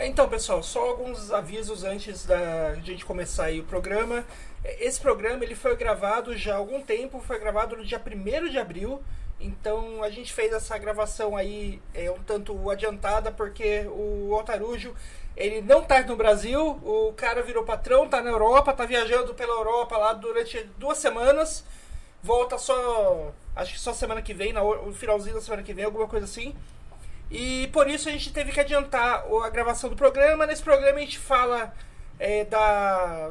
Então, pessoal, só alguns avisos antes da gente começar aí o programa. Esse programa ele foi gravado já há algum tempo, foi gravado no dia 1 de abril. Então a gente fez essa gravação aí é, um tanto adiantada porque o Altarujo ele não tá no Brasil, o cara virou patrão, tá na Europa, tá viajando pela Europa lá durante duas semanas. Volta só, acho que só semana que vem, no finalzinho da semana que vem, alguma coisa assim. E por isso a gente teve que adiantar a gravação do programa. Nesse programa a gente fala é, da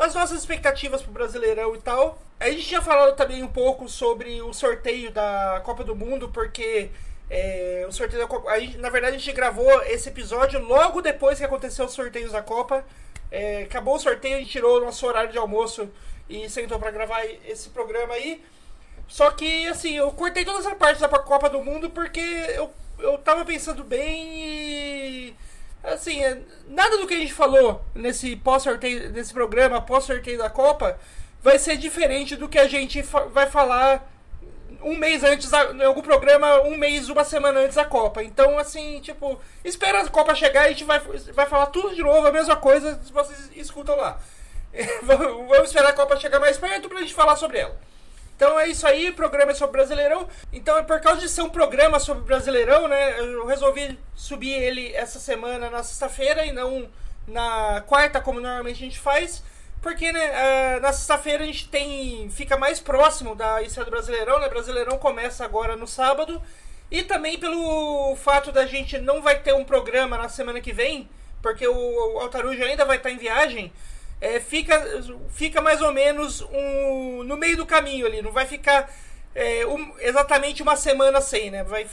as nossas expectativas pro Brasileirão e tal. A gente tinha falado também um pouco sobre o sorteio da Copa do Mundo, porque é, o sorteio da Copa. Gente, na verdade, a gente gravou esse episódio logo depois que aconteceu os sorteios da Copa. É, acabou o sorteio, a gente tirou o nosso horário de almoço e sentou para gravar esse programa aí. Só que, assim, eu cortei toda essa parte da Copa do Mundo porque eu, eu tava pensando bem e. Assim, é, nada do que a gente falou nesse pós-sorteio, nesse programa, pós-sorteio da Copa, vai ser diferente do que a gente fa vai falar um mês antes, em algum programa, um mês, uma semana antes da Copa. Então, assim, tipo, espera a Copa chegar e a gente vai, vai falar tudo de novo, a mesma coisa, vocês escutam lá. Vamos esperar a Copa chegar mais perto pra gente falar sobre ela. Então é isso aí, programa é sobre Brasileirão. Então, por causa de ser um programa sobre Brasileirão, né, eu resolvi subir ele essa semana na sexta-feira e não na quarta, como normalmente a gente faz. Porque, né, uh, na sexta-feira a gente tem. fica mais próximo da estreia do Brasileirão, né? Brasileirão começa agora no sábado. E também pelo fato da gente não vai ter um programa na semana que vem, porque o Altarujo ainda vai estar em viagem. É, fica, fica mais ou menos um, no meio do caminho ali, não vai ficar é, um, exatamente uma semana sem, né? Vai,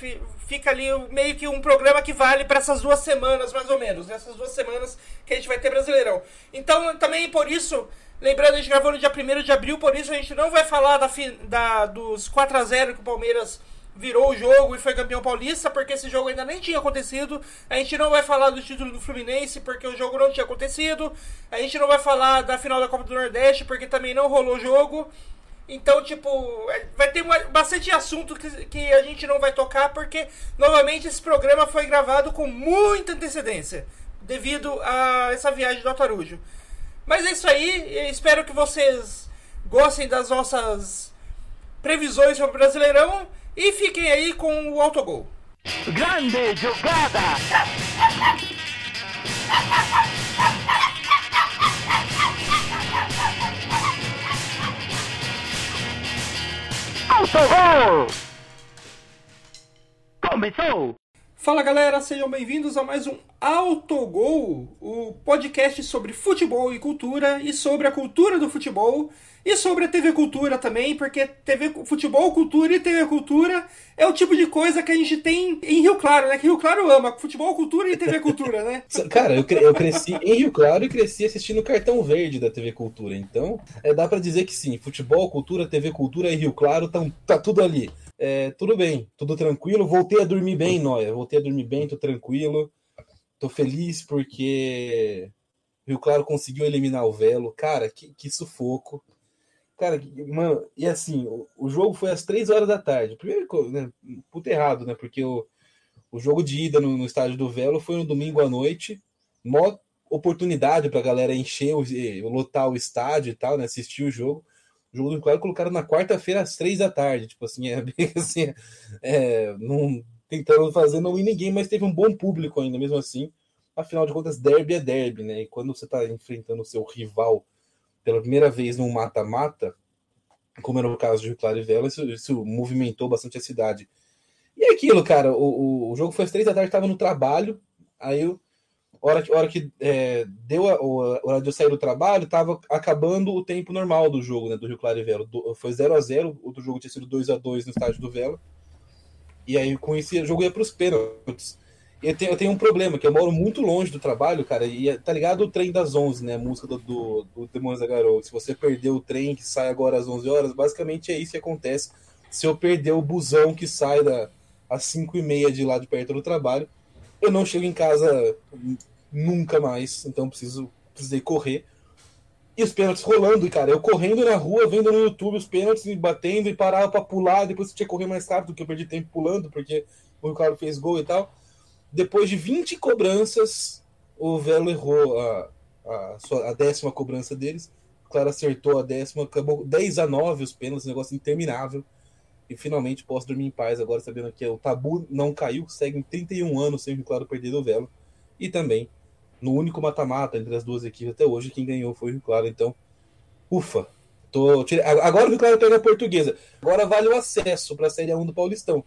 fica ali meio que um programa que vale para essas duas semanas, mais ou menos. Essas duas semanas que a gente vai ter Brasileirão. Então, também por isso, lembrando, a gente gravou no dia 1 de abril, por isso a gente não vai falar da, da, dos 4 a 0 que o Palmeiras virou o jogo e foi campeão paulista, porque esse jogo ainda nem tinha acontecido. A gente não vai falar do título do Fluminense, porque o jogo não tinha acontecido. A gente não vai falar da final da Copa do Nordeste, porque também não rolou o jogo. Então, tipo, é, vai ter bastante assunto que, que a gente não vai tocar, porque, novamente, esse programa foi gravado com muita antecedência, devido a essa viagem do Altarujo. Mas é isso aí, espero que vocês gostem das nossas previsões sobre o Brasileirão e fiquem aí com o autogol. Grande jogada! Autogol! Começou! Fala galera, sejam bem-vindos a mais um Autogol, o podcast sobre futebol e cultura e sobre a cultura do futebol e sobre a TV Cultura também, porque TV Futebol, Cultura e TV Cultura é o tipo de coisa que a gente tem em Rio Claro, né? Que Rio Claro ama futebol, cultura e TV Cultura, né? Cara, eu, cre eu cresci em Rio Claro e cresci assistindo o cartão verde da TV Cultura. Então, é, dá para dizer que sim, futebol, cultura, TV Cultura e Rio Claro tão, tá tudo ali. É, tudo bem, tudo tranquilo. Voltei a dormir bem, Noia. Voltei a dormir bem, tô tranquilo. Tô feliz porque Rio Claro conseguiu eliminar o Velo. Cara, que, que sufoco. Cara, mano, e assim, o, o, jogo foi às três horas da tarde. Primeiro, né, puto errado, né? Porque o, o jogo de ida no, no estádio do Velo foi no domingo à noite. Mó oportunidade pra galera encher, o, lotar o estádio e tal, né? Assistir o jogo. O jogo do Claro colocaram na quarta-feira às três da tarde. Tipo assim, é bem assim, é, não, tentando fazer não ir ninguém, mas teve um bom público ainda, mesmo assim. Afinal de contas, derby é derby, né? E quando você tá enfrentando o seu rival pela primeira vez num mata-mata, como era o caso de Claro e Vela, isso, isso, movimentou bastante a cidade. E é aquilo, cara, o, o jogo foi às três da tarde, estava no trabalho, aí eu, hora, hora que é, deu a, a hora de eu sair do trabalho, estava acabando o tempo normal do jogo, né, do Rio Claro e Vela. Do, foi 0 a 0 outro jogo tinha sido 2 a 2 no estádio do Vela. E aí com isso o jogo ia para os pênaltis eu tenho, eu tenho um problema, que eu moro muito longe do trabalho, cara, e é, tá ligado o trem das 11, né? A música do, do, do Demônios da Garoa. Se você perdeu o trem que sai agora às 11 horas, basicamente é isso que acontece. Se eu perder o busão que sai da, às 5 e meia de lá de perto do trabalho, eu não chego em casa nunca mais, então preciso precisei correr. E os pênaltis rolando, cara. Eu correndo na rua, vendo no YouTube os pênaltis, e batendo e parava pra pular. Depois tinha que correr mais rápido, porque eu perdi tempo pulando, porque o Ricardo fez gol e tal depois de 20 cobranças, o Velo errou a, a, sua, a décima cobrança deles. O Claro acertou a décima, acabou 10 a 9 os pênaltis, um negócio interminável. E finalmente posso dormir em paz agora, sabendo que o tabu não caiu, seguem 31 anos sem o Claro perder do Velo. E também, no único mata-mata entre as duas equipes até hoje, quem ganhou foi o Rio Claro. Então, ufa. Tô, agora o Rio Claro pega a portuguesa. Agora vale o acesso para a Série 1 do Paulistão.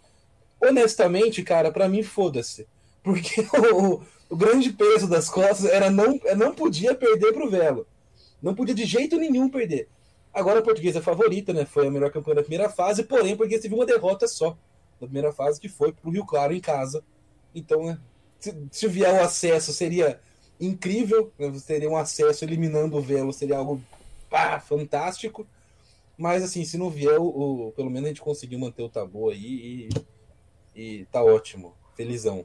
Honestamente, cara, para mim, foda-se. Porque o, o, grande peso das costas era não, não podia perder pro Velo. Não podia de jeito nenhum perder. Agora a portuguesa é favorita, né? Foi a melhor campanha da primeira fase, porém, porque teve uma derrota só na primeira fase, que foi pro Rio Claro em casa. Então, né? Se, se vier o acesso, seria incrível. Né? Teria um acesso eliminando o Velo, seria algo pá, fantástico. Mas assim, se não vier, o, o, pelo menos a gente conseguiu manter o tabu aí e, e tá ótimo. Felizão.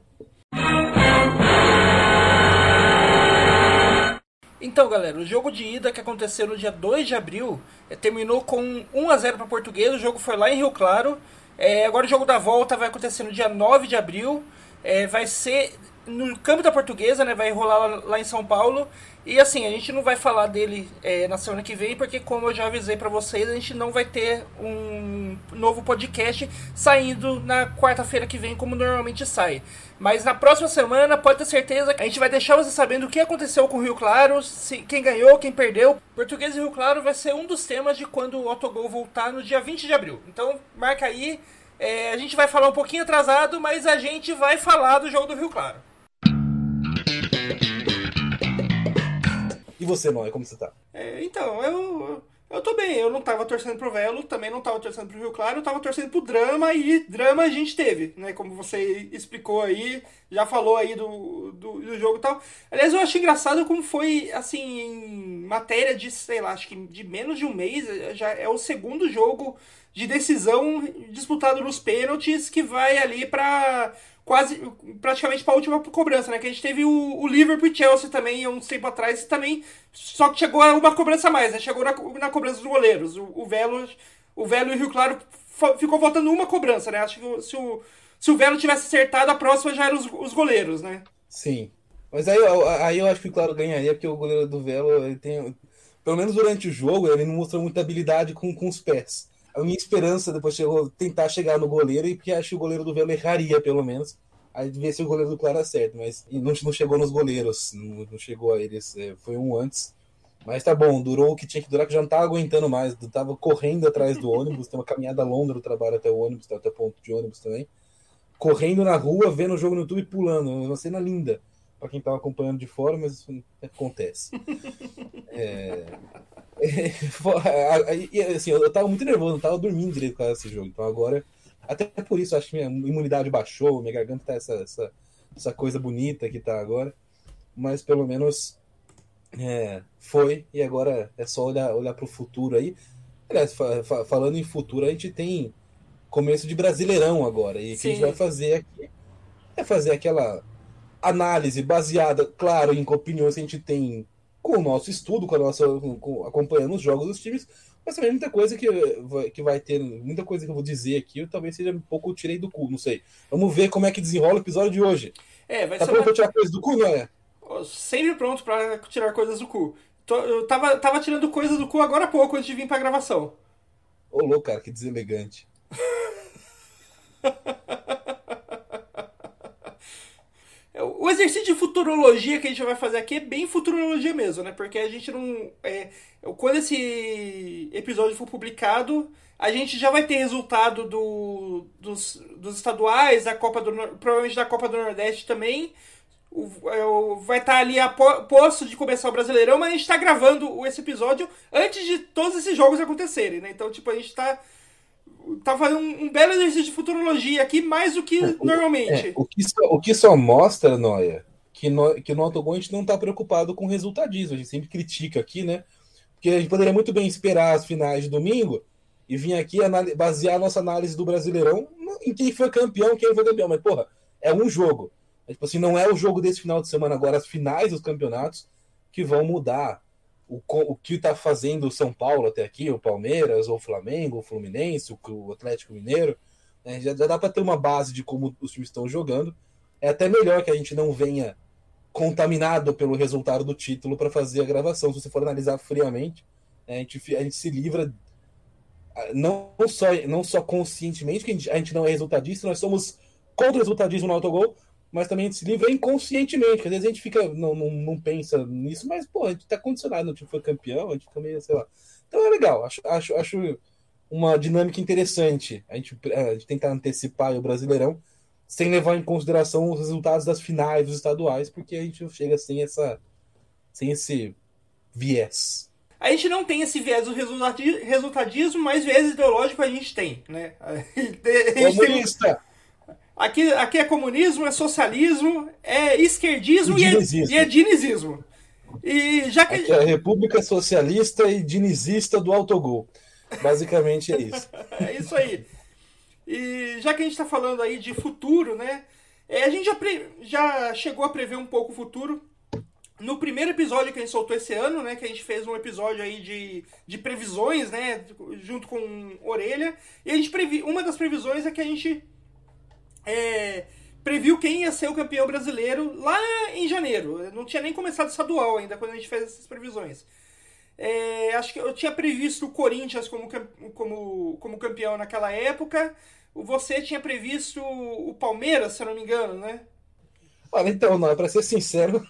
Então, galera, o jogo de ida que aconteceu no dia 2 de abril é, terminou com 1 a 0 para Portuguesa. O jogo foi lá em Rio Claro. É, agora o jogo da volta vai acontecer no dia 9 de abril. É, vai ser no campo da Portuguesa, né? Vai rolar lá, lá, em São Paulo. E assim, a gente não vai falar dele é, na semana que vem, porque como eu já avisei para vocês, a gente não vai ter um novo podcast saindo na quarta-feira que vem, como normalmente sai. Mas na próxima semana, pode ter certeza que a gente vai deixar você sabendo o que aconteceu com o Rio Claro, se, quem ganhou, quem perdeu. Português e Rio Claro vai ser um dos temas de quando o Autogol voltar no dia 20 de abril. Então, marca aí. É, a gente vai falar um pouquinho atrasado, mas a gente vai falar do jogo do Rio Claro. E você, Noé, como você tá? É, então, eu, eu tô bem. Eu não tava torcendo pro Velo, também não tava torcendo pro Rio Claro, eu tava torcendo pro Drama e Drama a gente teve, né? Como você explicou aí, já falou aí do, do, do jogo e tal. Aliás, eu achei engraçado como foi, assim, em matéria de, sei lá, acho que de menos de um mês, já é o segundo jogo de decisão disputado nos pênaltis que vai ali para quase praticamente para a última cobrança, né? Que a gente teve o, o Liverpool e Chelsea também há um tempo atrás, também só que chegou a uma cobrança a mais, né? Chegou na, na cobrança dos goleiros. O, o Velo, o Velo e o Rio Claro ficou faltando uma cobrança, né? Acho que se o, se o Velo tivesse acertado, a próxima já eram os, os goleiros, né? Sim. Mas aí, aí eu acho que o Claro ganharia, porque o goleiro do Velo, ele tem. Pelo menos durante o jogo, ele não mostrou muita habilidade com, com os pés a minha esperança depois chegou tentar chegar no goleiro, e porque acho que o goleiro do Velo erraria, pelo menos. Aí ver se o goleiro do Claro acerta, mas não, não chegou nos goleiros, não, não chegou a eles, é, foi um antes. Mas tá bom, durou o que tinha que durar, que já não tava aguentando mais, tava correndo atrás do ônibus, tem uma caminhada longa do trabalho até o ônibus, até o ponto de ônibus também. Correndo na rua, vendo o jogo no YouTube e pulando, uma cena linda para quem tava acompanhando de fora, mas isso acontece. É, assim, eu tava muito nervoso, não tava dormindo direito com esse jogo. Então agora, até por isso, acho que minha imunidade baixou, minha garganta tá essa, essa, essa coisa bonita que tá agora. Mas pelo menos é, foi, e agora é só olhar, olhar pro futuro aí. Aliás, fa fa falando em futuro, a gente tem começo de Brasileirão agora. E o que a gente vai fazer aqui é fazer aquela análise baseada, claro, em opiniões que a gente tem com o nosso estudo, com a nossa, com, acompanhando os jogos dos times, mas também muita coisa que vai, que vai ter, muita coisa que eu vou dizer aqui, eu talvez seja um pouco tirei do cu, não sei. Vamos ver como é que desenrola o episódio de hoje. É, vai tá ser pronto uma... pra tirar coisas do cu, não é? Sempre pronto para tirar coisas do cu. Eu tava, tava tirando coisas do cu agora há pouco, antes de vir pra gravação. Ô, louco, cara, que deselegante. O exercício de futurologia que a gente vai fazer aqui é bem futurologia mesmo, né? Porque a gente não. É, quando esse episódio for publicado, a gente já vai ter resultado do, dos, dos estaduais, da Copa do provavelmente da Copa do Nordeste também. O, é, vai estar ali a posto de começar o Brasileirão, mas a gente está gravando esse episódio antes de todos esses jogos acontecerem, né? Então, tipo, a gente está tá fazendo um, um, belo exercício de futurologia aqui, mais do que é, normalmente. É, o, que só, o que só mostra, Noia, que no, que no Autogol a gente não está preocupado com resultadismo. A gente sempre critica aqui, né? Porque a gente poderia muito bem esperar as finais de domingo e vir aqui basear a nossa análise do Brasileirão em quem foi campeão, quem foi campeão. Mas, porra, é um jogo. É, tipo assim, não é o jogo desse final de semana agora, as finais dos campeonatos que vão mudar o, o que está fazendo o São Paulo até aqui, o Palmeiras, ou o Flamengo, o Fluminense, o, Atlético Mineiro, né? já, já, dá para ter uma base de como os times estão jogando. é até melhor que a gente não venha contaminado pelo resultado do título para fazer a gravação. Se você for analisar friamente, a gente, a gente se livra não só, não só conscientemente, que a gente, a gente não é resultadista, nós somos contra o resultadismo no autogol, mas também a gente se livra inconscientemente, que às vezes a gente fica, não, não, não pensa nisso, mas, pô, a gente tá condicionado, o time foi campeão, a gente também, sei lá. Então é legal, acho, acho, acho uma dinâmica interessante a gente, a gente tentar antecipar o Brasileirão sem levar em consideração os resultados das finais dos estaduais, porque a gente chega sem essa sem esse viés. A gente não tem esse viés do resultadismo, mas viés ideológico a gente tem, né? A gente Comunista! Aqui, aqui é comunismo, é socialismo, é esquerdismo e, e, é, e é dinizismo. E já que... Aqui é a República Socialista e dinizista do autogol. Basicamente é isso. é isso aí. E já que a gente está falando aí de futuro, né? É, a gente já, pre... já chegou a prever um pouco o futuro. No primeiro episódio que a gente soltou esse ano, né? Que a gente fez um episódio aí de, de previsões, né? Junto com Orelha. E a gente previ... Uma das previsões é que a gente é, previu quem ia ser o campeão brasileiro lá em janeiro. Não tinha nem começado o estadual ainda quando a gente fez essas previsões. É, acho que eu tinha previsto o Corinthians como, como, como campeão naquela época. Você tinha previsto o Palmeiras, se eu não me engano, né? Olha, então, não, pra ser sincero,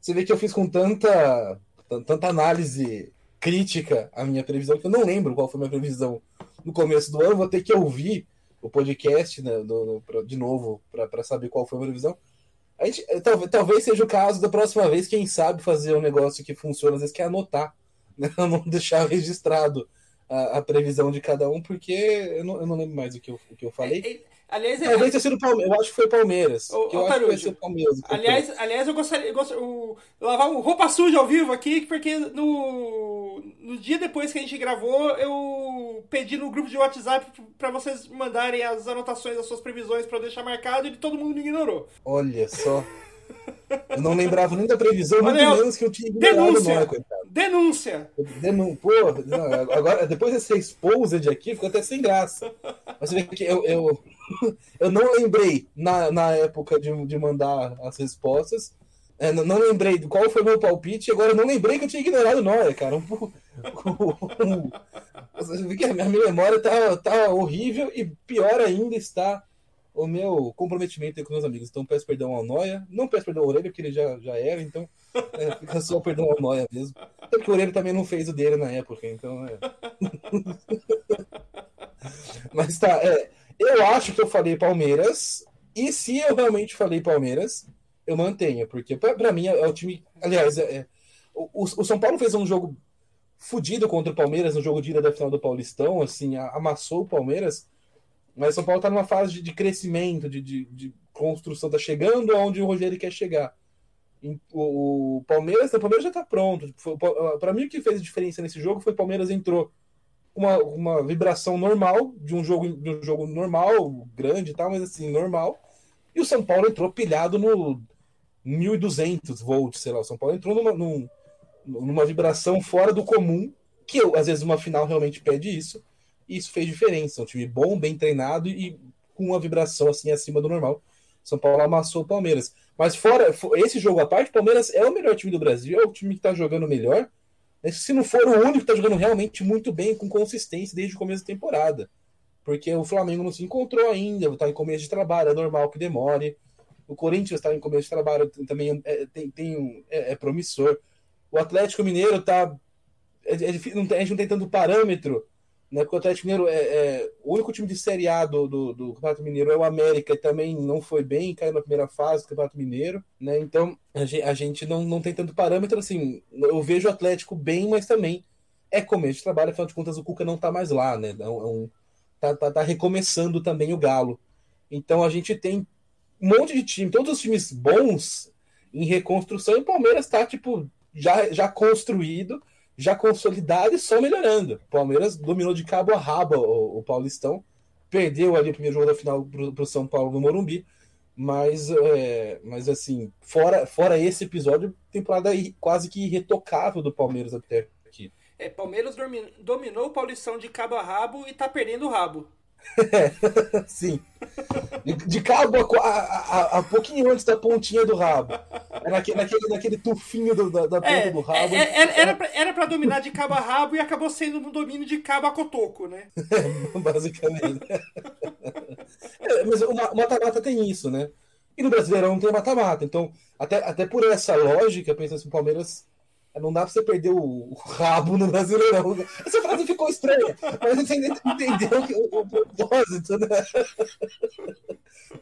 você vê que eu fiz com tanta, tanta análise crítica a minha previsão que eu não lembro qual foi a minha previsão no começo do ano. Vou ter que ouvir o podcast né, do, do, de novo para saber qual foi a previsão. A gente, talvez, talvez seja o caso da próxima vez, quem sabe fazer um negócio que funciona, às vezes, que é anotar né? não deixar registrado a, a, previsão de cada um, porque eu não, eu não lembro mais o que eu, o que eu falei. É, é, aliás, Talvez tenha sido Palmeiras. Eu acho que foi Palmeiras. O, eu acho que vai ser Palmeiras. Aliás, aliás, eu gostaria, eu gostaria o, lavar um roupa suja ao vivo aqui, porque no, no dia depois que a gente gravou, eu pedi no grupo de WhatsApp para vocês mandarem as anotações das suas previsões para deixar marcado e todo mundo me ignorou. Olha só. Eu não lembrava nem da previsão, muito menos que eu tinha Denúncia! Coitado. Denúncia! Denun... Pô, não, agora, depois dessa exposed aqui, ficou até sem graça. Mas você vê que eu, eu, eu não lembrei na, na época de, de mandar as respostas. É, não, não, lembrei qual foi meu palpite, agora eu não lembrei que eu tinha ignorado Noia, cara. Um, um, um, a minha memória tá, tá horrível e pior ainda está o meu comprometimento com meus amigos. Então peço perdão ao Noia. Não peço perdão ao Orelha, porque ele já, já era, então é, fica só perdão ao Noia mesmo. Até porque o Orelha também não fez o dele na época, então é. Mas tá, é, eu acho que eu falei Palmeiras, e se eu realmente falei Palmeiras, eu mantenho, porque para mim é, é, o time. Aliás, é, é, o, o São Paulo fez um jogo fudido contra o Palmeiras no jogo de ida da final do Paulistão, assim, amassou o Palmeiras mas o São Paulo está numa fase de, de crescimento, de, de, de, construção, está chegando aonde o Rogério quer chegar. O, o Palmeiras, o Palmeiras já está pronto. Para mim, o que fez a diferença nesse jogo foi o Palmeiras entrou uma, uma vibração normal de um jogo de um jogo normal, grande e tal, mas assim, normal. E o São Paulo entrou pilhado no 1200 volts, sei lá. O São Paulo entrou numa, num, numa vibração fora do comum, que às vezes uma final realmente pede isso e isso fez diferença. Um time bom, bem treinado e com uma vibração assim acima do normal. São Paulo amassou o Palmeiras. Mas fora esse jogo à parte, o Palmeiras é o melhor time do Brasil, é o time que está jogando melhor. Se não for o único que está jogando realmente muito bem, com consistência desde o começo da temporada. Porque o Flamengo não se encontrou ainda, está em começo de trabalho, é normal que demore. O Corinthians está em começo de trabalho, também é, tem, tem um, é, é, promissor. O Atlético Mineiro está. É, é, a gente não tem tanto parâmetro né? Porque o Atlético Mineiro é, é, o único time de Série A do, do, do, Campeonato Mineiro é o América, e também não foi bem, caiu na primeira fase do Campeonato Mineiro, né? Então a gente, a gente não, não tem tanto parâmetro assim. Eu vejo o Atlético bem, mas também é começo de trabalho, afinal de contas o Cuca não tá mais lá, né? É um, tá, tá, tá recomeçando também o Galo. Então a gente tem um monte de time, todos os times bons em reconstrução, e o Palmeiras tá, tipo, já, já construído já consolidado e só melhorando. O Palmeiras dominou de cabo a rabo o, o Paulistão, perdeu ali o primeiro jogo da final para o São Paulo no Morumbi, mas, é, mas assim, fora, fora esse episódio, temporada quase que irretocável do Palmeiras até aqui. É, Palmeiras dominou o Paulistão de cabo a rabo e tá perdendo o rabo. É, sim. De, de cabo a, a, a, pouquinho antes da pontinha do rabo. Naquele, naquele, naquele tufinho do, da, da ponta é, do rabo. É, é, era, pra, era pra dominar de cabo a rabo e acabou sendo um domínio de cabo a cotoco, né? Basicamente. É, mas o mata-mata tem isso, né? E no Brasileirão não tem mata-mata. Então, até, até por essa lógica, pensando assim, o Palmeiras não dá pra você perder o, rabo no Brasileirão. Essa frase ficou estranha, mas você entendeu que o, o propósito, né?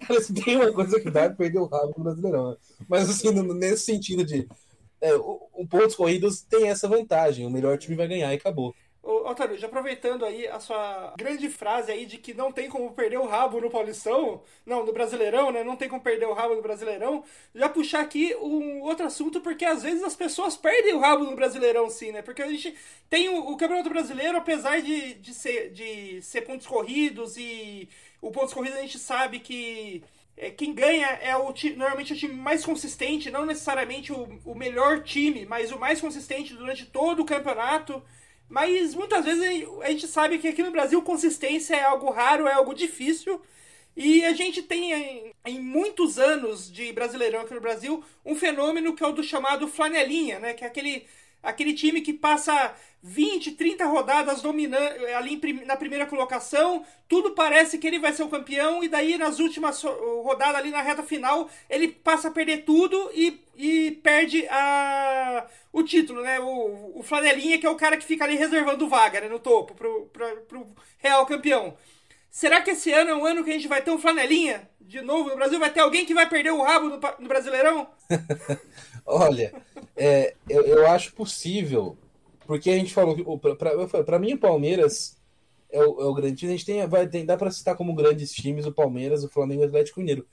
Cara, tem uma coisa que dá pra perder o rabo no Brasileirão. Mas assim, nesse sentido de. É, o, o pontos corridos tem essa vantagem. O melhor time vai ganhar e acabou. Ô, já aproveitando aí a sua grande frase aí de que não tem como perder o rabo no Paulistão, não, no Brasileirão, né? Não tem como perder o rabo no Brasileirão. Já puxar aqui um outro assunto, porque às vezes as pessoas perdem o rabo no Brasileirão, sim, né? Porque a gente tem o, o Campeonato Brasileiro, apesar de, de, ser, de ser pontos corridos e o pontos corridos a gente sabe que é, quem ganha é o normalmente o time mais consistente, não necessariamente o, o melhor time, mas o mais consistente durante todo o campeonato. Mas muitas vezes a gente sabe que aqui no Brasil consistência é algo raro, é algo difícil. E a gente tem em, em, muitos anos de Brasileirão aqui no Brasil um fenômeno que é o do chamado flanelinha, né? Que é aquele, aquele time que passa 20, 30 rodadas dominando ali na primeira colocação, tudo parece que ele vai ser o campeão, e daí nas últimas rodadas ali na reta final, ele passa a perder tudo e, e perde a, o título, né? O, o Flanelinha, que é o cara que fica ali reservando vaga né, no topo pro, pro, pro real campeão. Será que esse ano é um ano que a gente vai ter um Flanelinha de novo no Brasil? Vai ter alguém que vai perder o rabo no, no Brasileirão? Olha, é, eu, eu acho possível porque a gente falou que, para mim, o Palmeiras é o, é o, grande time. A gente tem, vai, tem, dá para citar como grandes times o Palmeiras, o Flamengo o Atlético Mineiro.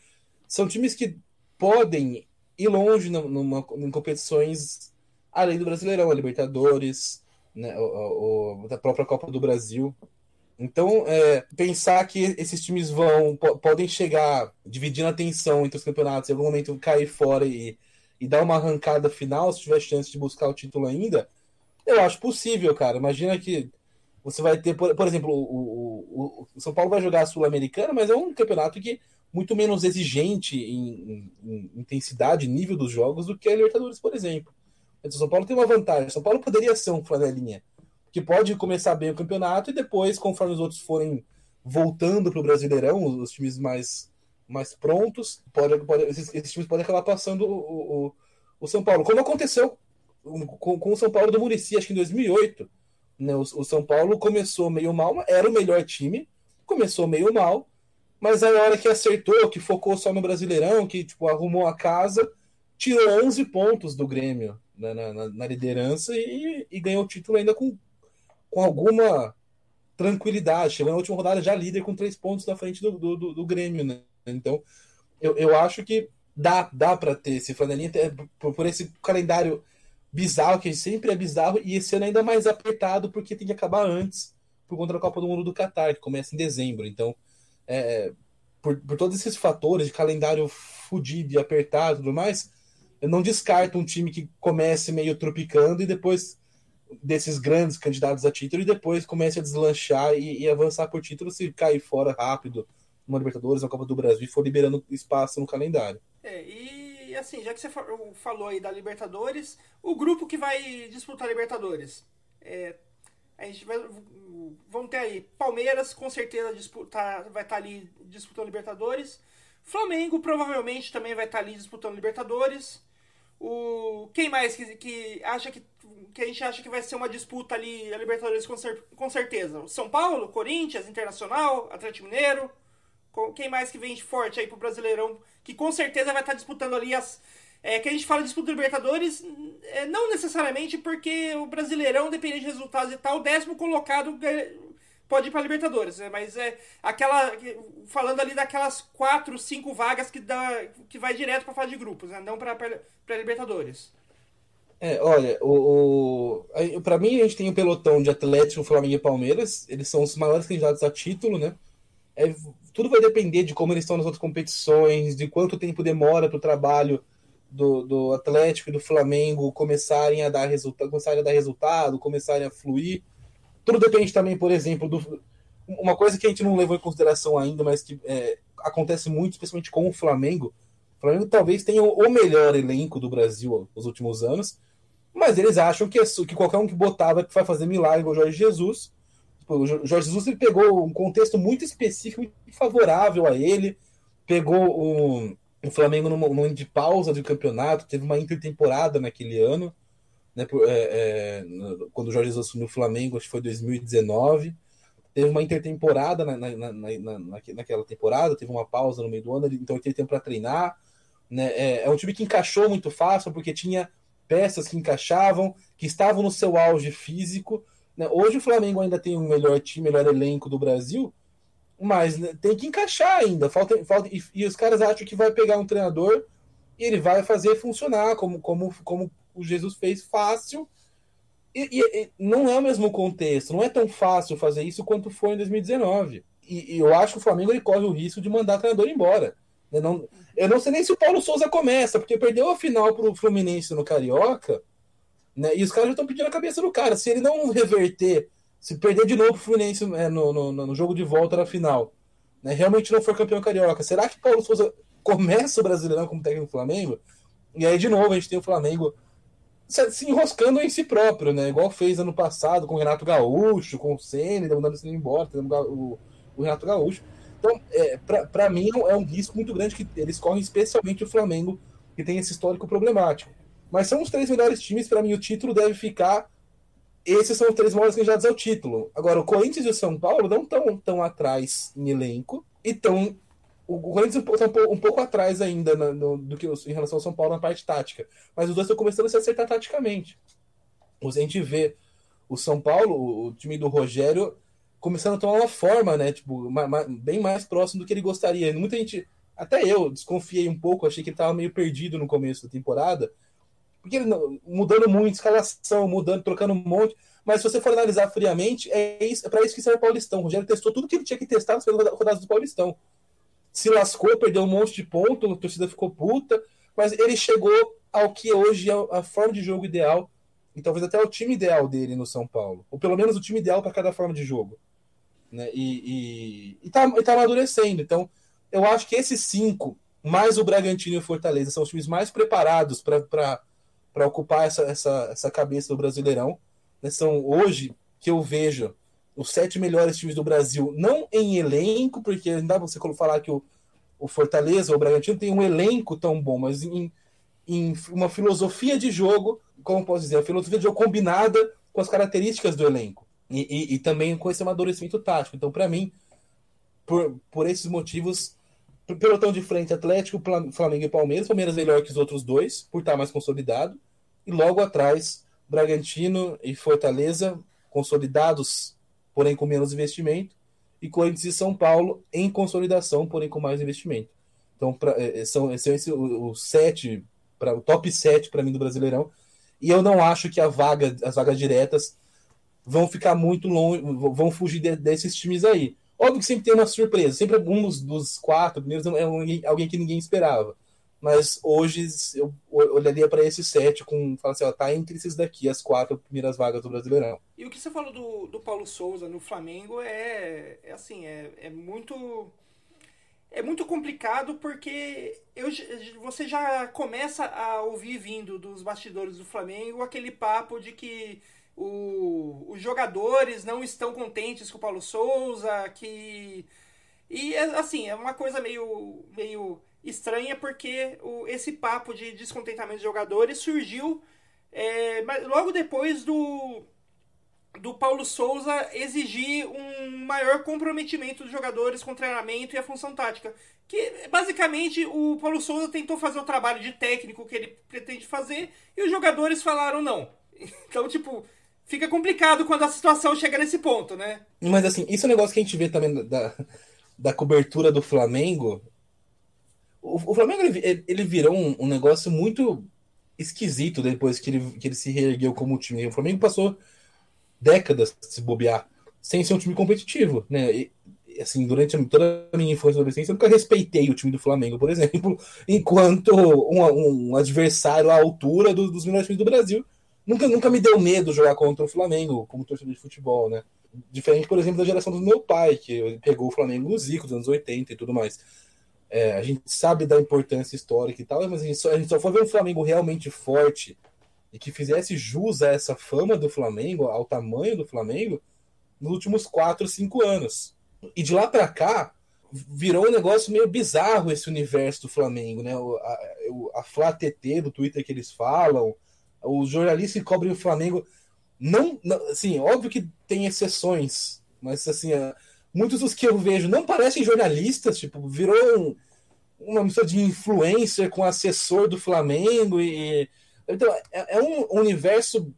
São times que podem ir longe numa, em competições além do Brasileirão, a Libertadores, né, o, o, a própria Copa do Brasil. Então, é, pensar que esses times vão podem chegar dividindo a atenção entre os campeonatos, em algum momento cair fora e, e dar uma arrancada final, se tiver chance de buscar o título ainda, eu acho possível, cara. Imagina que você vai ter, por, por exemplo, o, o, o, São Paulo vai jogar a Sul-Americana, mas é um campeonato que muito menos exigente em, em, em intensidade, nível dos jogos do que a Libertadores, por exemplo. Então, o São Paulo tem uma vantagem. São Paulo poderia ser um flanelinha que pode começar bem o campeonato e depois, conforme os outros forem voltando para o Brasileirão, os, os, times mais, mais prontos, pode, pode, esses, esses, times podem acabar passando o, o, o São Paulo, como aconteceu com, com o São Paulo do Murici, acho que em 2008. Né? O, o, São Paulo começou meio mal, era o melhor time, começou meio mal, mas aí a hora que acertou, que focou só no Brasileirão, que tipo, arrumou a casa, tirou 11 pontos do Grêmio né, na, na, na liderança e, e, ganhou o título ainda com, com alguma tranquilidade. Chegou na última rodada já líder com três pontos na frente do, do, do, do Grêmio. Né? Então, eu, eu acho que dá, dá para ter esse flanelinha por, por esse calendário bizarro, que sempre é bizarro, e esse ano ainda mais apertado, porque tem que acabar antes, por conta da Copa do Mundo do Qatar, que começa em dezembro. Então, é, por, por todos esses fatores de calendário fudido e apertado e tudo mais, eu não descarto um time que comece meio tropicando e depois desses grandes candidatos a título e depois comece a deslanchar e, e avançar por título se cair fora rápido numa Libertadores, na Copa do Brasil e for liberando espaço no calendário. É, e assim, já que você falou aí da Libertadores, o grupo que vai disputar a Libertadores. É, a gente vai. Vamos ter aí Palmeiras, com certeza disputar, vai estar tá ali disputando Libertadores. Flamengo provavelmente também vai estar tá ali disputando Libertadores. O, quem mais que, que acha que, que a gente acha que vai ser uma disputa ali a Libertadores com, cer, com certeza? São Paulo, Corinthians, Internacional, Atlético Mineiro. Quem mais que vem forte aí pro Brasileirão, que com certeza vai estar disputando ali as. É, que a gente fala de disputa de Libertadores, é, não necessariamente porque o Brasileirão, dependendo de resultados e tal, o décimo colocado pode ir para Libertadores, né? Mas é aquela. Falando ali daquelas quatro, cinco vagas que, dá, que vai direto para fase de grupos, né? Não para Libertadores. É, olha, o, o para mim a gente tem o um pelotão de Atlético, Flamengo e Palmeiras. Eles são os maiores candidatos a título, né? É, tudo vai depender de como eles estão nas outras competições, de quanto tempo demora para o trabalho do, do Atlético e do Flamengo começarem a dar resultado, começarem a dar resultado, começarem a fluir. Tudo depende também, por exemplo, do uma coisa que a gente não levou em consideração ainda, mas que é, acontece muito, especialmente com o Flamengo. O Flamengo talvez tenha o melhor elenco do Brasil nos últimos anos, mas eles acham que, é que qualquer um que botava vai fazer milagre o Jorge Jesus. O Jorge Jesus ele pegou um contexto muito específico e favorável a ele, pegou o, o Flamengo num momento de pausa de campeonato, teve uma intertemporada naquele ano, né, é, é, quando o Jorge Jesus assumiu o Flamengo, acho que foi 2019 teve uma intertemporada na, na, na, naquela temporada, teve uma pausa no meio do ano, então ele teve tempo para treinar. Né? É, é, um time que encaixou muito fácil, porque tinha peças que encaixavam, que estavam no seu auge físico. Né? Hoje o Flamengo ainda tem o melhor time, melhor elenco do Brasil, mas né, tem que encaixar ainda. Falta, falta, e, e, os caras acham que vai pegar um treinador e ele vai fazer funcionar, como, como, como o Jesus fez fácil e, e, não é o mesmo contexto, não é tão fácil fazer isso quanto foi em 2019. E, e eu acho que o Flamengo ele corre o risco de mandar o treinador embora. Eu não, eu não sei nem se o Paulo Souza começa, porque perdeu a final para o Fluminense no Carioca, né? E os caras já estão pedindo a cabeça do cara. Se ele não reverter, se perder de novo o Fluminense é, no, no, no, jogo de volta na final, né? realmente não for campeão carioca, será que Paulo Souza começa o Brasileirão como técnico do Flamengo? E aí, de novo, a gente tem o Flamengo se enroscando em si próprio, né? Igual fez ano passado com o Renato Gaúcho, com o Senna, mandando o Senna embora, o, o Renato Gaúcho. Então, é, para mim, é um risco muito grande que eles correm, especialmente o Flamengo, que tem esse histórico problemático. Mas são os três melhores times, para mim, o título deve ficar. Esses são os três maiores candidatos ao título. Agora, o Corinthians e o São Paulo não estão tão atrás em elenco e estão o Corinthians está um, um, pouco atrás ainda no, no, do que em relação ao São Paulo na parte tática. Mas os dois estão começando a se acertar taticamente. A gente vê o São Paulo, o time do Rogério, começando a tomar uma forma, né? Tipo, bem mais próximo do que ele gostaria. Muita gente, até eu, desconfiei um pouco, achei que ele estava meio perdido no começo da temporada. Porque ele mudando muito, escalação, mudando, trocando um monte. Mas se você for analisar friamente, é, isso, é para isso que serve o Paulistão. O Rogério testou tudo que ele tinha que testar nas rodadas do Paulistão se lascou, perdeu um monte de ponto, a torcida ficou puta, mas ele chegou ao que hoje é a forma de jogo ideal, e talvez até o time ideal dele no São Paulo, ou pelo menos o time ideal para cada forma de jogo. Né? E, e, e, tá, e tá amadurecendo. Então, eu acho que esses cinco, mais o Bragantino e o Fortaleza, são os times mais preparados para ocupar essa, essa, essa cabeça do Brasileirão. Né? São hoje que eu vejo os sete melhores times do Brasil, não em elenco, porque não dá você falar que o, o Fortaleza ou o Bragantino tem um elenco tão bom, mas em, em uma filosofia de jogo, como posso dizer, a filosofia de jogo combinada com as características do elenco. E, e, e também com esse amadurecimento tático. Então, para mim, por, por esses motivos, pelotão de frente Atlético, Flamengo e Palmeiras, Palmeiras melhor que os outros dois, por estar mais consolidado, e logo atrás, Bragantino e Fortaleza, consolidados porém com menos investimento, e Corinthians e São Paulo em consolidação, porém com mais investimento. Então, pra, é, é, são, são esse, o, o sete, pra, o top 7 para mim do Brasileirão. E eu não acho que a vaga, as vagas diretas vão ficar muito longe, vão fugir de, desses times aí. Óbvio que sempre tem uma surpresa, sempre um dos, dos quatro primeiros é alguém, alguém que ninguém esperava. Mas hoje eu olharia para esse sete com. Falar assim, ó, tá entre esses daqui, as quatro primeiras vagas do Brasileirão. E o que você falou do, do Paulo Souza no Flamengo é, é assim, é, é muito. É muito complicado porque eu, você já começa a ouvir vindo dos bastidores do Flamengo aquele papo de que o, os jogadores não estão contentes com o Paulo Souza, que. E assim, é uma coisa meio, meio estranha porque o, esse papo de descontentamento de jogadores surgiu é, logo depois do, do Paulo Souza exigir um maior comprometimento dos jogadores com o treinamento e a função tática. Que basicamente o Paulo Souza tentou fazer o trabalho de técnico que ele pretende fazer e os jogadores falaram não. Então, tipo, fica complicado quando a situação chega nesse ponto, né? Mas assim, isso é um negócio que a gente vê também da, da cobertura do Flamengo o, Flamengo ele, ele virou um, um, negócio muito esquisito depois que ele, que ele se reergueu como time. O Flamengo passou décadas se bobear sem ser um time competitivo, né? E, assim, durante toda a minha infância e adolescência, eu nunca respeitei o time do Flamengo, por exemplo, enquanto um, um adversário à altura do, dos melhores times do Brasil. Nunca, nunca me deu medo jogar contra o Flamengo como torcedor de futebol, né? Diferente, por exemplo, da geração do meu pai, que pegou o Flamengo no Zico dos anos 80 e tudo mais. É, a gente sabe da importância histórica e tal, mas a gente, só, a gente só foi ver um Flamengo realmente forte e que fizesse jus a essa fama do Flamengo, ao tamanho do Flamengo, nos últimos 4, 5 anos. E de lá para cá, virou um negócio meio bizarro esse universo do Flamengo, né? A, a Flá TT do Twitter que eles falam, os jornalistas que cobrem o Flamengo. Não, não, assim, óbvio que tem exceções, mas assim, muitos dos que eu vejo não parecem jornalistas, tipo, virou um, uma mistura de influencer com assessor do Flamengo e então é, é um universo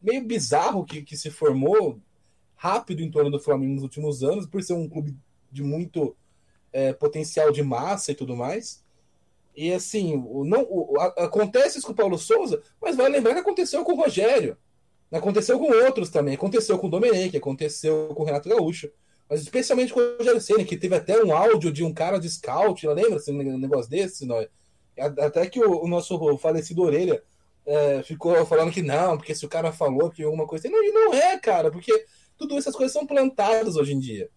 meio bizarro que, que se formou rápido em torno do Flamengo nos últimos anos, por ser um clube de muito é, potencial de massa e tudo mais. E assim, o, não, o, a, acontece isso com o Paulo Souza, mas vai lembrar que aconteceu com o Rogério. Aconteceu com outros também. Aconteceu com o Domenech, aconteceu com o Renato Gaúcho. Mas especialmente com o Senna, que teve até um áudio de um cara de scout, lembra assim, um negócio desse? Não? Até que o, o nosso falecido Orelha é, ficou falando que não, porque se o cara falou que alguma coisa. Não, e não é, cara, porque tudo essas coisas são plantadas hoje em dia.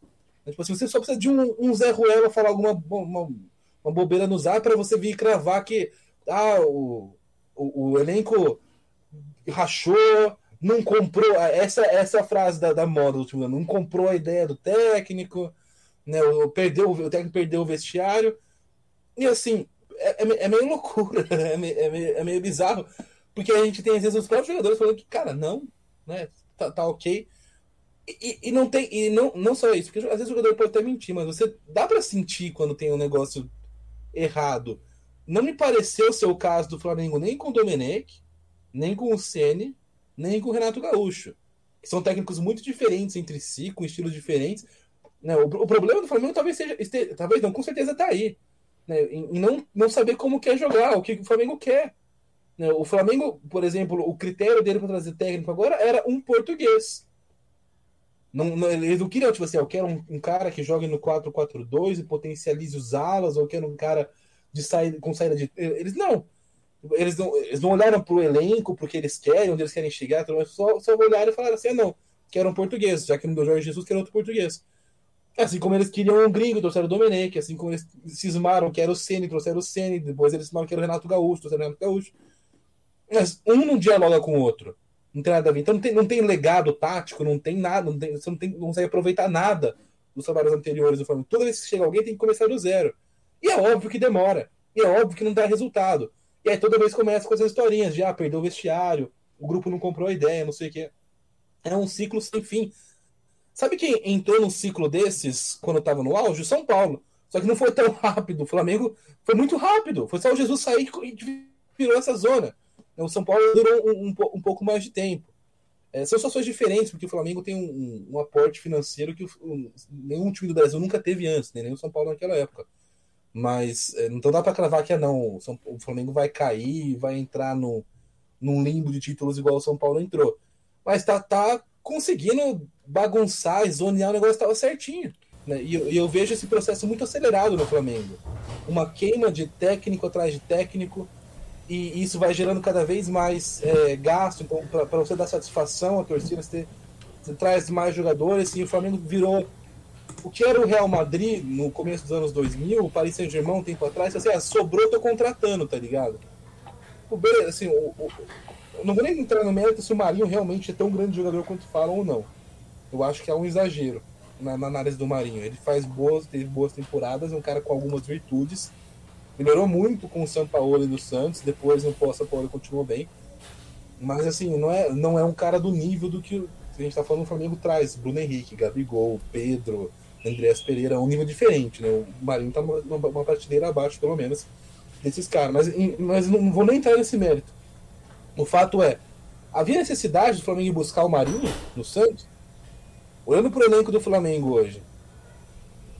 Tipo assim, você só precisa de um, um Zé Ruela falar alguma uma, uma bobeira no zap para você vir cravar que ah, o, o, o, elenco rachou, não comprou. Essa, essa frase da, da moda do último ano, não comprou a ideia do técnico, né? O, perdeu, o técnico perdeu o vestiário. E assim, é, é, é meio loucura, é meio, é, meio, é meio bizarro, porque a gente tem às vezes os próprios jogadores falando que, cara, não, né? Tá, tá ok. E, e, não tem e não, não só isso, porque às vezes o jogador pode até mentir, mas você dá para sentir quando tem um negócio errado. Não me pareceu ser o caso do Flamengo nem com o Domenech, nem com o Ceni, nem com o Renato Gaúcho. São técnicos muito diferentes entre si, com estilos diferentes. Né? O, o problema do Flamengo talvez seja, esteja, talvez não, com certeza está aí. Né? Em, em, não, não saber como quer jogar, o que o Flamengo quer. Né? O Flamengo, por exemplo, o critério dele para trazer técnico agora era um português. Não, não, eles não queriam, tipo assim, eu quero um, um cara que jogue no 4-4-2 e potencialize os alas, ou eu quero um cara de saída, com saída de. Eles não. Eles não, eles não olharam pro elenco, porque eles querem, onde eles querem chegar, só, só olharam e falaram assim: ah, não, quero um português, já que não deu Jorge Jesus, quero outro português. Assim como eles queriam um gringo, trouxeram o Domenech, assim como eles cismaram que era o Ceni, trouxeram o Ceni, depois eles cismaram que era o Renato Gaúcho, trouxeram o Renato Gaúcho. Mas um não dialoga com o outro. Não tem nada a ver. Então não tem, não tem legado tático, não tem nada, não tem, você não, tem, não consegue aproveitar nada dos trabalhos anteriores do Flamengo. Toda vez que chega alguém tem que começar do zero. E é óbvio que demora. E é óbvio que não dá resultado. E aí toda vez começa com essas historinhas de ah, perdeu o vestiário, o grupo não comprou a ideia, não sei o quê. É um ciclo sem fim. Sabe quem entrou num ciclo desses quando estava no auge? São Paulo. Só que não foi tão rápido. O Flamengo foi muito rápido. Foi só o Jesus sair e virou essa zona. O São Paulo durou um, um, um pouco mais de tempo. É, são situações diferentes, porque o Flamengo tem um, um aporte financeiro que o, nenhum time do Brasil nunca teve antes, né? nem o São Paulo naquela época. Mas é, então dá para cravar que é não, o, Flamengo vai cair, vai entrar no, num limbo de títulos igual o São Paulo entrou. Mas tá, tá conseguindo bagunçar zonear o negócio estava certinho. Né? E, e eu vejo esse processo muito acelerado no Flamengo. Uma queima de técnico atrás de técnico e isso vai gerando cada vez mais é, gasto. Então, para você dar satisfação à torcida, você, você, traz mais jogadores. E o Flamengo virou o que era o Real Madrid no começo dos anos 2000, o Paris Saint-Germain um tempo atrás. Assim, ah, sobrou, tô contratando, tá ligado? O, assim, o, o, não vou nem entrar no mérito se o Marinho realmente é tão grande jogador quanto falam ou não. Eu acho que é um exagero na, na análise do Marinho. Ele faz boas, teve boas temporadas, é um cara com algumas virtudes Melhorou muito com o São Paulo e do Santos, depois no São Paulo continuou bem. Mas assim, não é, não é um cara do nível do que a gente tá falando o Flamengo traz. Bruno Henrique, Gabigol, Pedro, Andréas Pereira, é um nível diferente, né? O Marinho tá uma, uma prateleira abaixo, pelo menos, desses caras. Mas, mas não vou nem entrar nesse mérito. O fato é, havia necessidade do Flamengo buscar o Marinho no Santos? Olhando pro elenco do Flamengo hoje,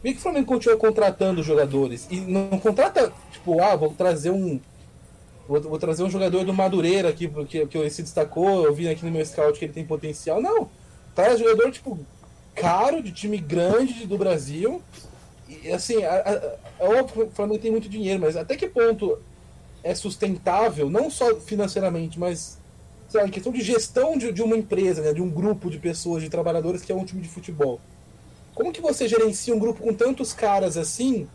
por que, o Flamengo continua contratando jogadores? E não contrata, tipo, ah, vou trazer um. Vou, vou trazer um jogador do Madureira aqui, porque que ele se destacou, eu vi aqui no meu scout que ele tem potencial. Não. Traz jogador, tipo, caro, de time grande do Brasil. E assim, é óbvio que o Flamengo tem muito dinheiro, mas até que ponto é sustentável, não só financeiramente, mas sabe, em questão de gestão de, de uma empresa, né, de um grupo de pessoas, de trabalhadores que é um time de futebol. Como que você gerencia um grupo com tantos caras assim,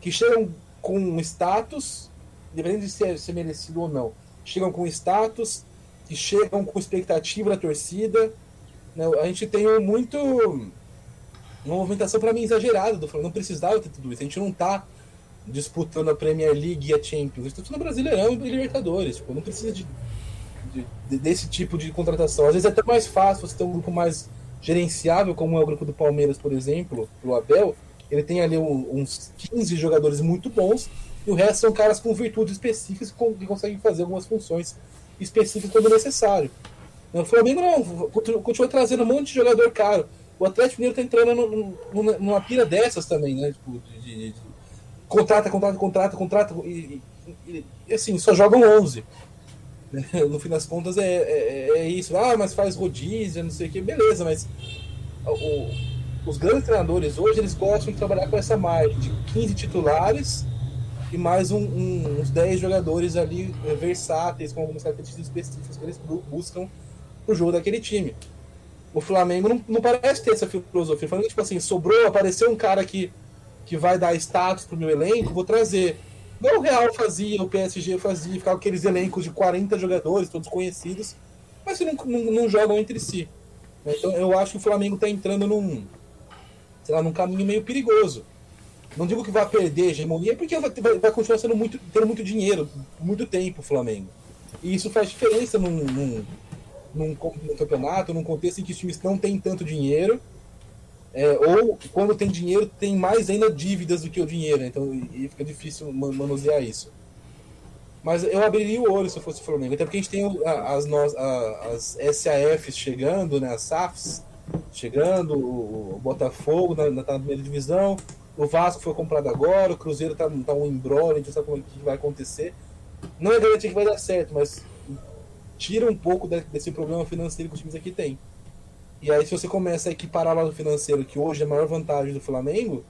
que chegam com status, dependendo de ser, ser merecido ou não, chegam com status, que chegam com expectativa da torcida. A gente tem muito. Uma movimentação, para mim, exagerada do Flamengo. Não precisava ter tudo isso. A gente não tá disputando a Premier League e a Champions. A disputando Brasileirão e Libertadores. Tipo, não precisa de, de, desse tipo de contratação. Às vezes é até mais fácil você ter um grupo mais gerenciável, como é o grupo do Palmeiras, por exemplo, o Abel. Ele tem ali uns 15 jogadores muito bons e o resto são caras com virtudes específicas que conseguem fazer algumas funções específicas quando necessário. O Flamengo não, continua trazendo um monte de jogador caro. O Atlético Mineiro tá entrando numa, numa pira dessas também, né? Tipo, de, de, de, contrata, contrata, contrata, contrata, e, e, e, assim, só jogam 11. No fim das contas é, é, é, isso. Ah, mas faz rodízio, não sei o que, beleza, mas o, os grandes treinadores hoje eles gostam de trabalhar com essa margem de 15 titulares e mais um, um, uns 10 jogadores ali é, versáteis, com algumas características específicas que eles buscam pro jogo daquele time. O Flamengo não, não parece ter essa filosofia. O Flamengo, tipo assim, sobrou, apareceu um cara que, que vai dar status pro meu elenco, vou trazer. Não o Real fazia, o PSG fazia, ficava aqueles elencos de 40 jogadores, todos conhecidos, mas que não, não, não jogam entre si. Então eu acho que o Flamengo está entrando num, sei lá, num caminho meio perigoso. Não digo que vai perder hegemonia, porque vai, vai continuar sendo muito, tendo muito dinheiro, muito tempo o Flamengo. E isso faz diferença num, num, num, num campeonato, num contexto em que os times não têm tanto dinheiro, é, ou quando tem dinheiro, tem mais ainda dívidas do que o dinheiro, então e fica difícil manusear isso. Mas eu abriria o olho se eu fosse o Flamengo, até porque a gente tem as, as, as SAFs chegando, né, as SAFs chegando, o Botafogo na, na, na primeira divisão, o Vasco foi comprado agora, o Cruzeiro tá, tá um embrolho, a gente não sabe como é que vai acontecer. Não é garantia que vai dar certo, mas tira um pouco desse problema financeiro que os times aqui têm. E aí, se você começa a equiparar no financeiro, que hoje é a maior vantagem do Flamengo,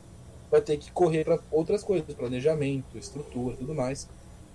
vai ter que correr para outras coisas, planejamento, estrutura tudo mais.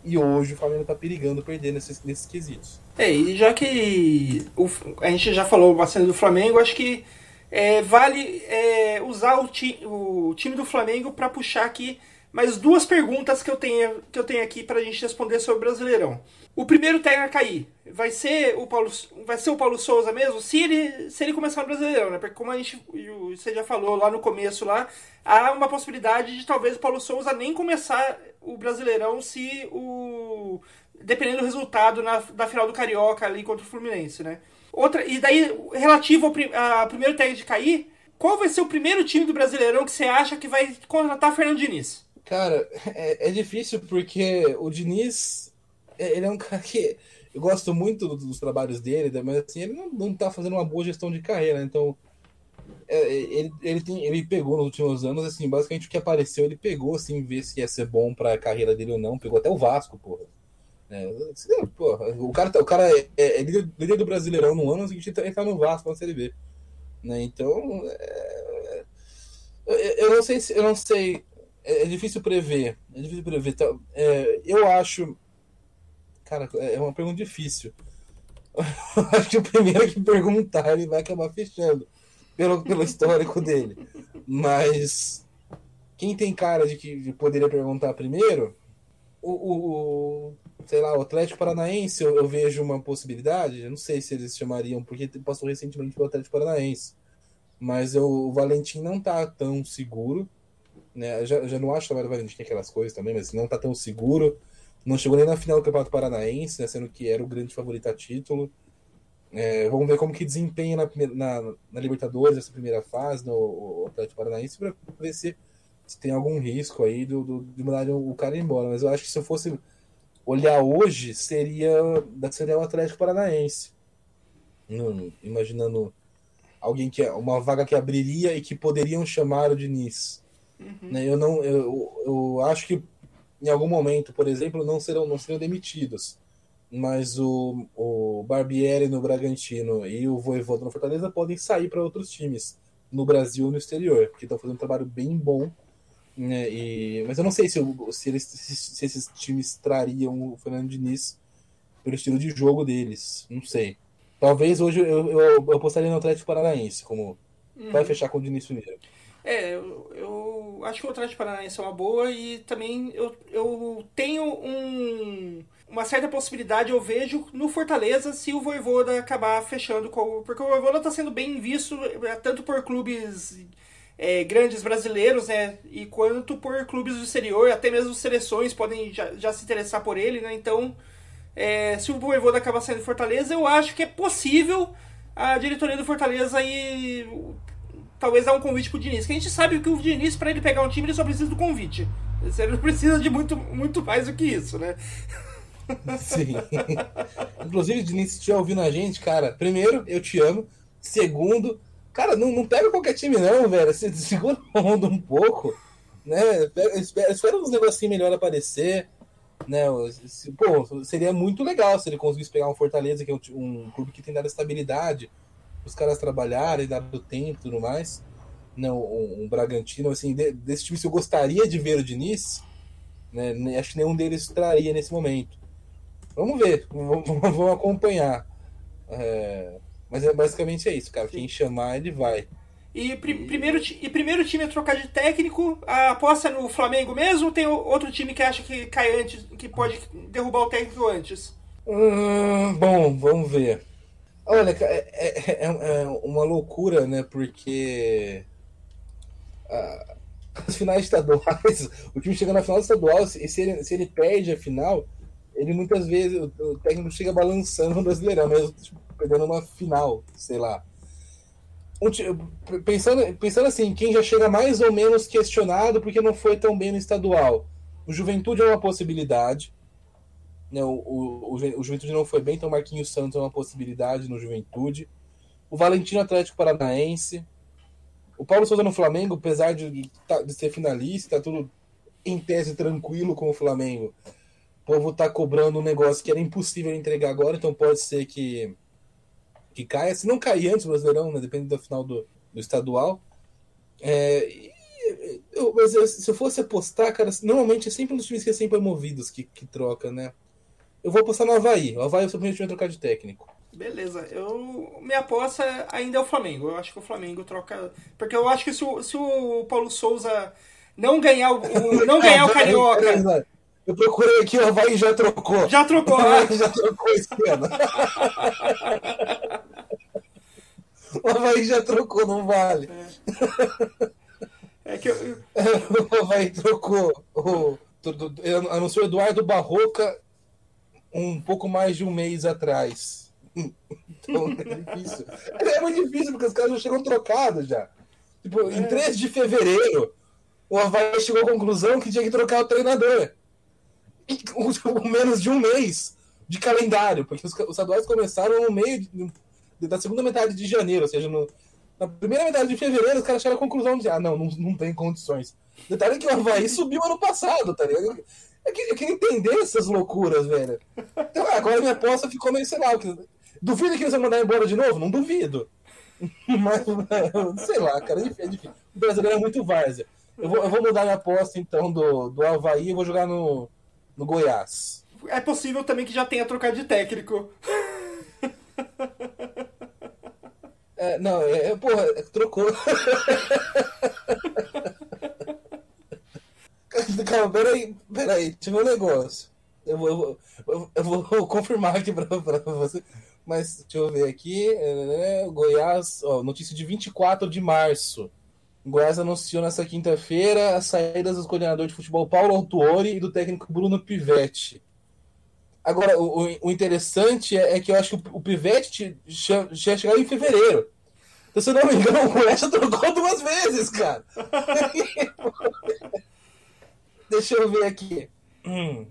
E hoje o Flamengo está perigando perder nesses, nesses quesitos. É, e já que o, a gente já falou bastante do Flamengo, acho que é, vale é, usar o, ti, o, time do Flamengo para puxar aqui mais duas perguntas que eu tenho, que eu tenho aqui para a gente responder sobre o Brasileirão. O primeiro técnico a cair vai ser o Paulo, vai ser o Paulo Souza mesmo, se ele, se ele começar no Brasileirão, né? Porque como a gente, você já falou lá no começo lá, há uma possibilidade de talvez o Paulo Souza nem começar o Brasileirão se o dependendo do resultado na, da final do Carioca ali contra o Fluminense, né? Outra, e daí, relativo ao, primeiro técnico de cair, qual vai ser o primeiro time do Brasileirão que você acha que vai contratar Fernando Diniz? Cara, é, é difícil porque o Diniz, é, ele é um cara que eu gosto muito dos trabalhos dele, mas assim, ele não, não tá fazendo uma boa gestão de carreira, então é, ele, ele, tem, ele pegou nos últimos anos, assim, basicamente o que apareceu, ele pegou, assim, ver se ia ser bom pra carreira dele ou não, pegou até o Vasco, porra. É, porra, o cara, tá, o cara é, é, é líder, do Brasileirão no ano, a gente tá, no Vasco na Série B. Né? Então, é, eu, não sei se, eu não sei, é, é difícil prever, é difícil prever. Tá, é, eu acho, cara, é uma pergunta difícil. acho que o primeiro que perguntar ele vai acabar fechando pelo, pelo histórico dele. Mas quem tem cara de que poderia perguntar primeiro, o, o, sei lá, o Atlético Paranaense eu, eu, vejo uma possibilidade. Eu não sei se eles chamariam, porque passou recentemente pelo Atlético Paranaense. Mas eu, o Valentim não tá tão seguro. Né? Já, já não acho o Valentim tem aquelas coisas também, mas não tá tão seguro. Não chegou nem na final do Campeonato Paranaense, né? sendo que era o grande favorito a título. É, vamos ver como que desempenha na, na, na Libertadores, essa primeira fase, no Atlético Paranaense, para ver se, se, tem algum risco aí do, do, de mandar o cara embora. Mas eu acho que se eu fosse olhar hoje, seria, seria o Atlético Paranaense. Hum, imaginando alguém que é uma vaga que abriria e que poderiam chamar o Diniz. Uhum. Né, eu não eu, eu acho que em algum momento, por exemplo, não serão não serão demitidos mas o, o Barbieri no Bragantino e o Voivoda no Fortaleza podem sair para outros times no Brasil e no exterior, porque estão fazendo um trabalho bem bom. Né, e, mas eu não sei se, se, eles, se, se esses times trariam o Fernando Diniz pelo estilo de jogo deles. Não sei. Talvez hoje eu, eu, eu apostaria no Atlético Paranaense, como uhum. vai fechar com o Diniz primeiro. É, eu, eu acho que o Atlético Paranaense é uma boa e também eu, eu tenho um, uma certa possibilidade, eu vejo, no Fortaleza se o Voivoda acabar fechando com. Porque o Voivoda está sendo bem visto é, tanto por clubes é, grandes brasileiros, né? E quanto por clubes do exterior, até mesmo seleções podem já, já se interessar por ele, né? Então, é, se o Voivoda acabar saindo do Fortaleza, eu acho que é possível a diretoria do Fortaleza aí talvez dar um convite pro Diniz. Que a gente sabe que o Diniz, para ele pegar um time, ele só precisa do convite. Ele não precisa de muito, muito mais do que isso, né? Sim. Inclusive, Diniz, se estiver ouvindo a gente, cara, primeiro, eu te amo. Segundo, cara, não, não pega qualquer time, não, velho. Você segura o mundo um pouco, né? Espera, espera uns negocinhos melhor aparecer. Né, pô, seria muito legal se ele conseguisse pegar um Fortaleza, que é um, um clube que tem dado estabilidade, os caras trabalharem, dado tempo e tudo mais. Não, um, um Bragantino, assim, de, desse time, se eu gostaria de ver o Diniz, né, acho que nenhum deles traria nesse momento. Vamos ver, vamos, vamos acompanhar. É, mas é, basicamente é isso, cara. Quem chamar, ele vai. E, pri primeiro, e primeiro time a trocar de técnico, a aposta é no Flamengo mesmo ou tem outro time que acha que cai antes, que pode derrubar o técnico antes? Hum, bom, vamos ver. Olha, é, é, é, é uma loucura, né? Porque as finais estaduais, o time chega na final estadual, e se ele, se ele perde a final, ele muitas vezes, o, o técnico chega balançando no Brasileirão, mesmo tipo, perdendo uma final, sei lá. Um, pensando, pensando assim, quem já chega mais ou menos questionado porque não foi tão bem no estadual. O Juventude é uma possibilidade. Né? O, o, o, Juventude não foi bem, então Marquinhos Santos é uma possibilidade no Juventude. O Valentino Atlético Paranaense. O Paulo Souza no Flamengo, apesar de, de, tá, de ser finalista, tudo em tese tranquilo com o Flamengo. O povo tá cobrando um negócio que era impossível entregar agora, então pode ser que, que caia. Se não cair antes do Brasileirão, né, depende do final do, do estadual. É, eu, mas eu, se eu fosse apostar, cara, normalmente é sempre nos times que é sempre movidos que, que troca, né? Eu vou apostar no Havaí. O Havaí é o seu vai trocar de técnico. Beleza, eu minha aposta ainda é o Flamengo. Eu acho que o Flamengo troca. Porque eu acho que se o, se o Paulo Souza não ganhar o, o não ganhar o Carioca. Eu procurei aqui, o Havaí já trocou. Já trocou, O Havaí já trocou esse ano. o Havaí já trocou, não vale. É, é que eu... O Havaí trocou. O, anunciou Eduardo Barroca um pouco mais de um mês atrás. Então é difícil. É muito difícil, porque os caras já chegam trocados já. Tipo, é. em 3 de fevereiro, o Havaí chegou à conclusão que tinha que trocar o treinador. E, menos de um mês de calendário, porque os, os estaduais começaram no meio de, da segunda metade de janeiro, ou seja, no, na primeira metade de fevereiro, os caras chegaram à conclusão de ah, não, não, não tem condições. Detalhe que o Havaí subiu ano passado, tá ligado? Eu queria, eu queria entender essas loucuras, velho. Então, agora minha aposta ficou meio, sei lá. Duvido que eles vão mandar embora de novo? Não duvido. Mas, sei lá, cara, é difícil. O brasileiro é muito várzea. Eu vou, eu vou mudar minha aposta, então, do, do Havaí e vou jogar no, no Goiás. É possível também que já tenha trocado de técnico. É, não, é, é porra, trocou. Calma, peraí, peraí, tinha um negócio. Eu vou, eu vou, eu vou confirmar aqui pra, pra você. Mas deixa eu ver aqui. É, Goiás, ó, notícia de 24 de março. Goiás anunciou nessa quinta-feira as saídas dos coordenadores de futebol Paulo Autuori e do técnico Bruno Pivetti. Agora, o, o interessante é, é, que eu acho que o, o Pivetti já chegou em fevereiro. Então, se eu não me engano, o Goiás já trocou duas vezes, cara. Deixa eu ver aqui. Hum.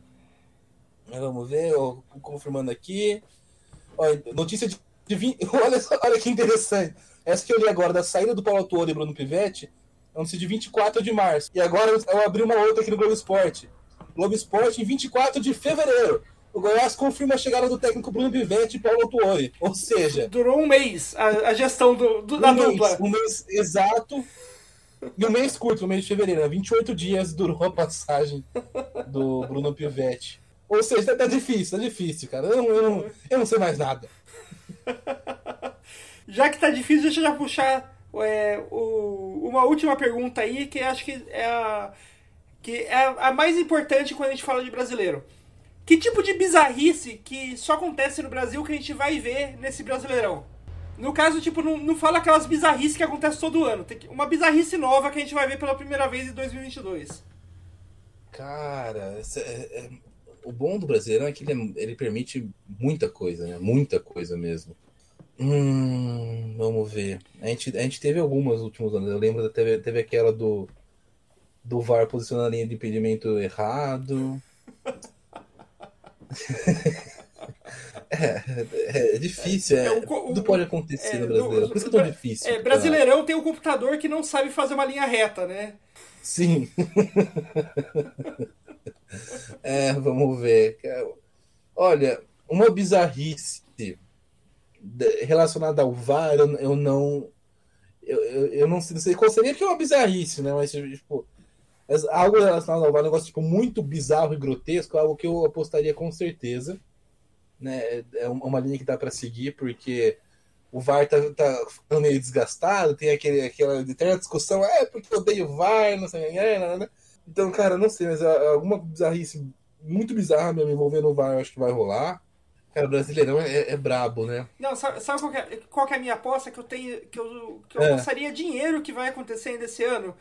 Vamos ver, ó, confirmando aqui. Ó, notícia de, de 20... olha, olha que interessante. Essa que eu li agora, da saída do Paulo Autor e Bruno Pivetti, é notícia de 24 de março. E agora eu abri uma outra aqui no Globo Esporte. Globo Esporte em 24 de fevereiro. O Goiás confirma a chegada do técnico Bruno Pivetti e Paulo Autuori. Ou seja. Durou um mês a, a gestão do, do um da mês, dupla. Um mês exato. Um mês curto, o mês de fevereiro, 28 dias durou a passagem do Bruno Pivetti. Ou seja, tá, tá difícil, tá difícil, cara. Eu, eu, não, eu não sei mais nada. Já que tá difícil, deixa eu já puxar é, o, uma última pergunta aí, que acho que é a, que é a mais importante quando a gente fala de brasileiro. Que tipo de bizarrice que só acontece no Brasil que a gente vai ver nesse Brasileirão? No caso, tipo, não, não fala aquelas bizarrices que acontecem todo ano. Tem uma bizarrice nova que a gente vai ver pela primeira vez em 2022. Cara, é, é, o bom do Brasileirão é que ele, ele, permite muita coisa, né? Muita coisa mesmo. Hum, vamos ver. A gente, a gente teve algumas últimos anos. Eu lembro, teve, teve aquela do, do VAR posicionando a linha de impedimento errado. É, é, difícil, é, é o, tudo pode acontecer é, no brasileiro. Por isso é tão difícil. É, brasileirão tem um computador que não sabe fazer uma linha reta, né? Sim. é, vamos ver. Olha, uma bizarrice relacionada ao VAR, eu, eu não. Eu, eu, eu, não sei qual seria, que é uma bizarrice, né? Mas, tipo, algo relacionado ao VAR, um negócio tipo, muito bizarro e grotesco, algo que eu apostaria com certeza né? É uma linha que dá para seguir, porque o VAR tá, tá ficando meio desgastado, tem aquele, aquela eterna discussão, é porque eu odeio o VAR, não sei, é, né, né? Então, cara, não sei, mas alguma bizarrice muito bizarra me envolvendo o VAR, eu acho que vai rolar. Cara, o Brasileirão é, é brabo, né? Não, sabe, sabe qual, é, qual é a minha aposta? Que eu tenho. Que eu, que eu é. dinheiro que vai acontecer ainda esse ano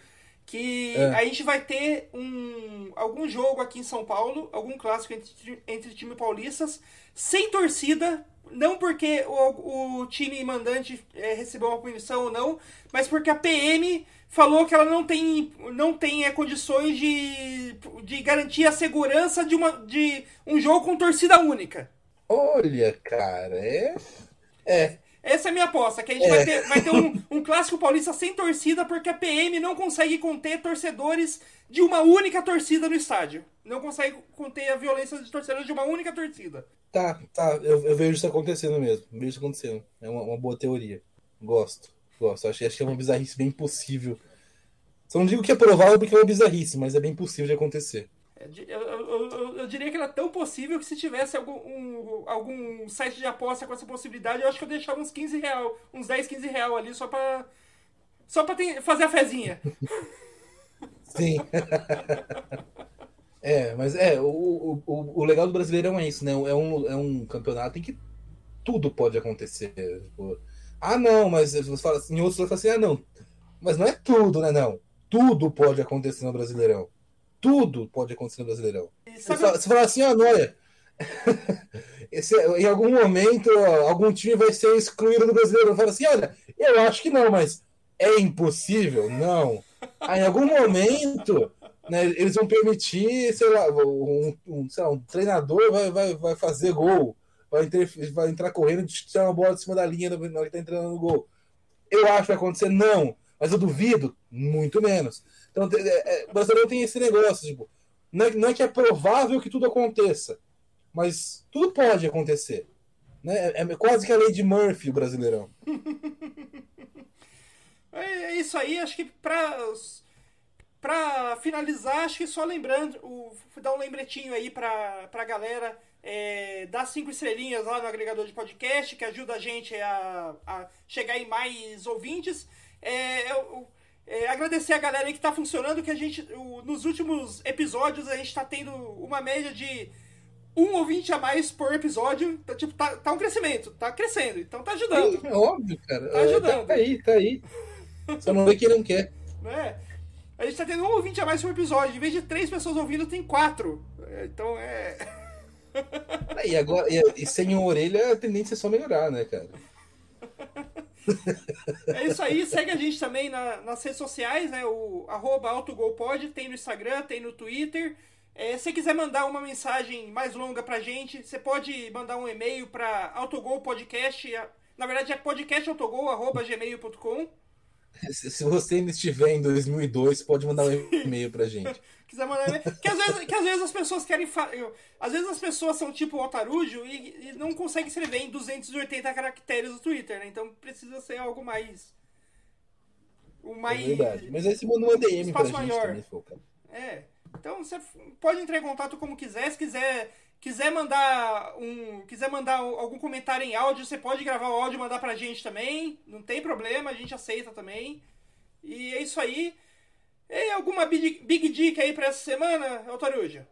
que é. a gente vai ter um, algum jogo aqui em São Paulo, algum clássico entre, entre time paulistas, sem torcida, não porque o, o time mandante é, recebeu uma punição ou não, mas porque a PM falou que ela não tem, não tem é, condições de, de garantir a segurança de, uma, de um jogo com torcida única. Olha, cara, é. É. Essa é a minha aposta, que a gente é. vai ter, vai ter um, um, clássico paulista sem torcida porque a PM não consegue conter torcedores de uma única torcida no estádio. Não consegue conter a violência de torcedores de uma única torcida. Tá, tá, eu, eu vejo isso acontecendo mesmo. Vejo isso acontecendo. É uma, uma boa teoria. Gosto, gosto. Acho, acho que é uma bizarrice bem possível. Só não digo que é provável porque é uma bizarrice, mas é bem possível de acontecer. É, eu, eu, eu, eu, diria que era tão possível que se tivesse algum, um, algum site de aposta com essa possibilidade, eu acho que eu deixava uns 15 real, uns 10, 15 real ali só pra, só pra ter, fazer a fezinha. Sim. é, mas é, o, o, o legal do Brasileirão é isso, né? É um, é um campeonato em que tudo pode acontecer. Tipo, ah, não, mas você fala, em outros você fala assim, ah, não. Mas não é tudo, né? Não. Tudo pode acontecer no Brasileirão. Tudo pode acontecer no Brasileirão. Você fala, você fala assim, ah, Noia, esse, em algum momento algum time vai ser excluído do Brasileirão. Fala assim, olha, eu acho que não, mas é impossível? Não. Aí, em algum momento, né, eles vão permitir, sei lá, um, um, sei lá, um treinador vai, vai, vai fazer gol, vai, ter, vai entrar correndo e tirar uma bola de cima da linha na hora que tá entrando no gol. Eu acho que vai acontecer? Não. Mas eu duvido? Muito menos. Então, é, é, brasileiro tem esse negócio, tipo, não é, não é, que é provável que tudo aconteça, mas tudo pode acontecer. Né? É, é quase que a lei de Murphy, o brasileirão. É, é isso aí, acho que pra, pra finalizar, acho que só lembrando, o, dar um lembretinho aí pra, pra galera. É, dar cinco estrelinhas lá no agregador de podcast, que ajuda a gente a, a chegar em mais ouvintes. É, eu, é, agradecer a galera aí que tá funcionando, que a gente, o, nos últimos episódios, a gente tá tendo uma média de um ouvinte a mais por episódio. Tá, tipo, tá, tá um crescimento, tá crescendo, então tá ajudando. É, óbvio, cara. Tá ajudando. tá aí, tá aí. Só não vê quem não quer. É. A gente tá tendo um ouvinte a mais por episódio. Em vez de três pessoas ouvindo, tem quatro. É, então é. E agora, e, e sem orelha, a tendência é só melhorar, né, cara? É isso aí, segue a gente também na, nas redes sociais, né? O arroba autogolpod, tem no Instagram, tem no Twitter. É, se quiser mandar uma mensagem mais longa pra gente, você pode mandar um e-mail para autogolpodcast. Na verdade é podcastautogol.gmail.com. Se você ainda estiver em 2002, pode mandar um e-mail pra gente. quiser mandar e-mail. Que às vezes, que às vezes as pessoas querem. Fa... Às vezes as pessoas são tipo o Otarujo e, e não conseguem escrever em 280 caracteres no Twitter, né? Então precisa ser algo mais. O mais. É verdade. Mas aí você manda uma DM pra gente maior. também, cara. É. Então você pode entrar em contato como quiser. Se quiser, quiser mandar um, quiser mandar algum comentário em áudio, você pode gravar o áudio e mandar pra gente também. Não tem problema, a gente aceita também. E é isso aí. E alguma big, big dica aí pra essa semana, Altaruja?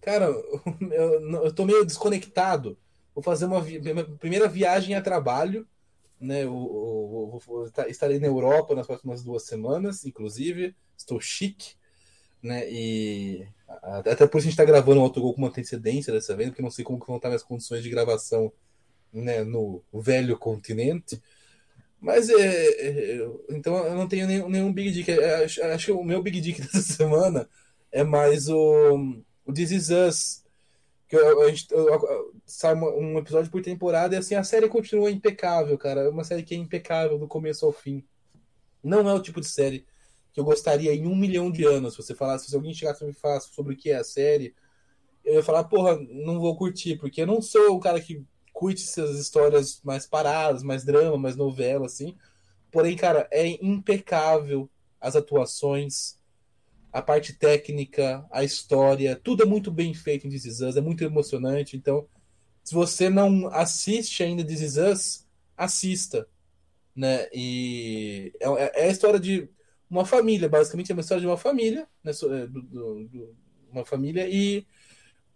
Cara, eu, eu tô meio desconectado. Vou fazer uma vi primeira viagem a trabalho. Né, eu, eu, eu, estarei na Europa nas próximas duas semanas, inclusive. Estou chique. Né, e até por isso a gente está gravando o autogol com uma antecedência dessa vez, porque não sei como vão estar minhas condições de gravação né, no velho continente. Mas é, é, então eu não tenho nenhum, nenhum Big Dick. É, acho, acho, que o meu Big Dick dessa semana é mais o, o This Is Us. Que a gente sai um episódio por temporada e assim a série continua impecável, cara. É uma série que é impecável do começo ao fim. Não é o tipo de série que eu gostaria em um milhão de anos. Se você falasse, se alguém chegasse e me falasse sobre o que é a série, eu ia falar, porra, não vou curtir, porque eu não sou o cara que curte essas histórias mais paradas, mais drama, mais novela, assim. Porém, cara, é impecável as atuações, a parte técnica, a história, tudo é muito bem feito em This Is Us, é muito emocionante. Então, se você não assiste ainda This Is Us, assista. Né? E é, é, é a história de uma família, basicamente é uma história de uma família, né? É, do, do, do, uma família e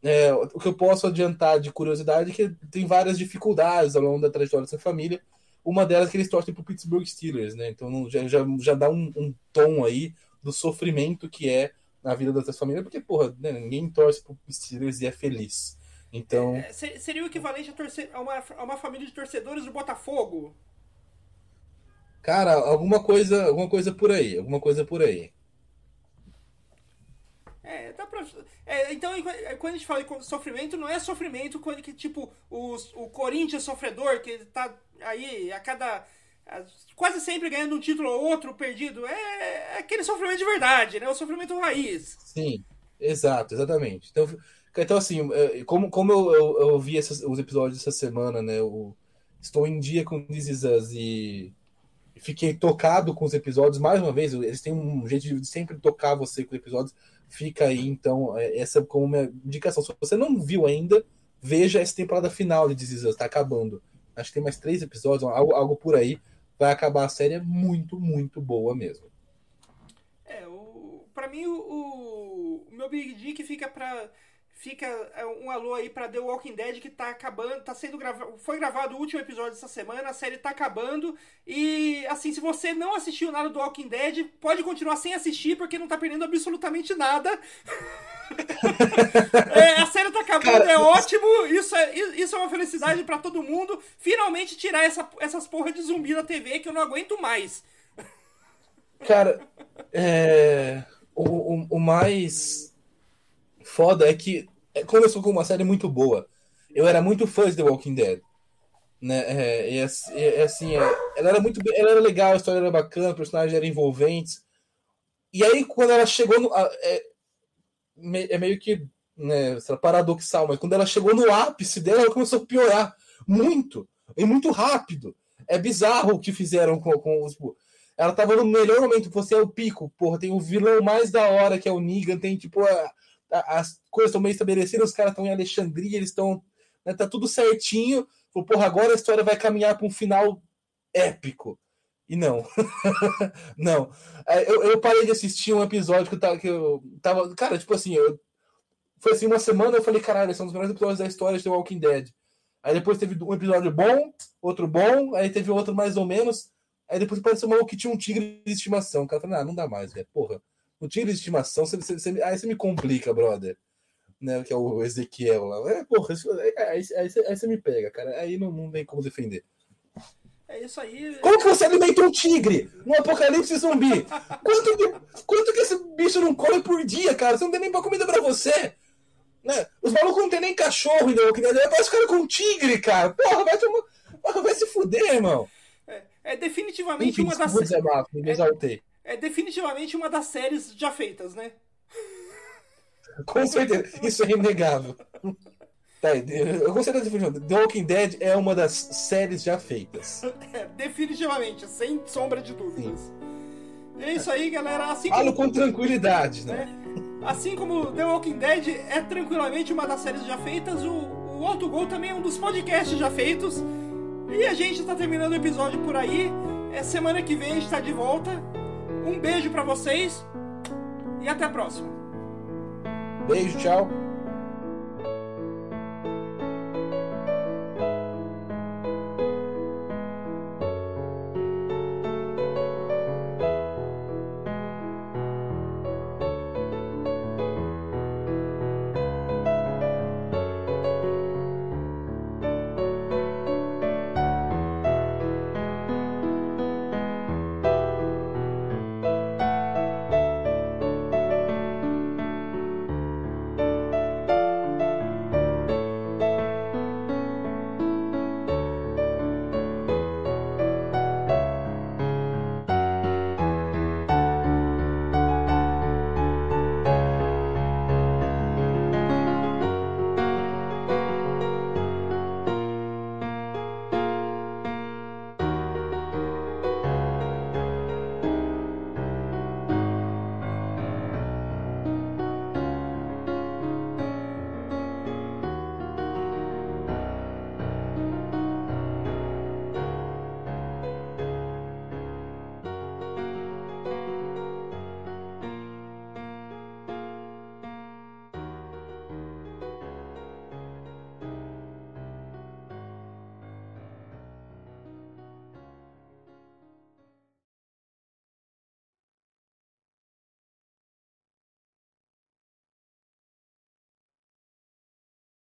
é, o que eu posso adiantar de curiosidade é que tem várias dificuldades ao longo da trajetória dessa família. Uma delas é que eles torcem para o Pittsburgh Steelers, né? Então já, já, já dá um, um, tom aí do sofrimento que é na vida dessas famílias, porque, porra, né, ninguém torce para o Steelers e é feliz. Então. É, seria o equivalente a, torcer, a, uma, a uma família de torcedores do Botafogo? Cara, alguma coisa, alguma coisa por aí, alguma coisa por aí. É, pra. É, então, quando a gente fala de sofrimento, não é sofrimento quando que, tipo, o Corinthians sofredor, que tá aí a cada. quase sempre ganhando um título ou outro perdido. É, é aquele sofrimento de verdade, né? O sofrimento raiz. Sim, exato, exatamente. Então, então assim, é, como, como eu, eu, eu vi os episódios essa semana, né? Eu estou em dia com This Is Us e fiquei tocado com os episódios. Mais uma vez, eles têm um jeito de sempre tocar você com os episódios Fica aí, então, é, essa como minha indicação. Se você não viu ainda, veja essa temporada final de This Is Us, tá acabando. Acho que tem mais três episódios, algo, algo por aí. Vai acabar a série, é muito, muito boa mesmo. É, o, pra mim, o, o meu Big Dick fica pra fica é, um alô aí para The Walking Dead que tá acabando, tá sendo gravado, foi gravado o último episódio essa semana, a série tá acabando e assim, se você não assistiu nada do Walking Dead, pode continuar sem assistir porque não tá perdendo absolutamente nada. é, a série tá acabando, Cara, é ótimo, isso é, isso é uma felicidade para todo mundo. Finalmente tirar essa, essas porra de zumbi da TV que eu não aguento mais. Cara, é, o, o, o mais foda é que é, começou com uma série muito boa. Eu era muito fã de The Walking Dead. Né? É, e, assim, é, ela era muito ela era legal, a história era bacana, os personagens eram envolventes. E aí, quando ela chegou no. É, é meio que né, paradoxal, mas quando ela chegou no ápice dela, ela começou a piorar muito. E muito rápido. É bizarro o que fizeram com, com os. Ela tava no melhor momento, você é o pico, porra. Tem o vilão mais da hora, que é o Negan, tem tipo a, as coisas estão meio estabelecidas, os caras estão em Alexandria, eles estão. Né, tá tudo certinho. Falei, porra, agora a história vai caminhar para um final épico. E não. não. Eu, eu, parei de assistir um episódio que eu, tava, que eu tava. Cara, tipo assim, eu, foi assim, uma semana eu falei, caralho, um dos melhores episódios da história de The Walking Dead. Aí depois teve um episódio bom, outro bom, aí teve outro mais ou menos. Aí depois apareceu uma que tinha um tigre de estimação. O cara falou, ah, não dá mais, velho. Porra. O tigre de estimação, você, você, você, aí você me complica, brother. Né, que é o Ezequiel lá. É, porra, aí, aí, aí, aí, você me pega, cara. Aí não, não tem como defender. É isso aí. Como que você alimenta um tigre no apocalipse zumbi? Quanto que, quanto que esse bicho não come por dia, cara? Você não tem nem pra comida pra você. Né? Os malucos não tem nem cachorro ainda. Parece cara com um tigre, cara. Porra, vai, tomar... vai se fuder, irmão. É, é definitivamente Enfim, uma das. Me exaltei é definitivamente uma das séries já feitas, né? Com certeza, isso é inegável. Tá, eu gostei da definição. The Walking Dead é uma das séries já feitas. É, definitivamente, sem sombra de dúvidas. Sim. É isso aí, galera. Assim Falo como... com tranquilidade, né? É. Assim como The Walking Dead é tranquilamente uma das séries já feitas, o, o Autogol também é um dos podcasts já feitos. E a gente está terminando o episódio por aí. É semana que vem a gente tá de volta. Um beijo para vocês e até a próxima. Beijo, tchau.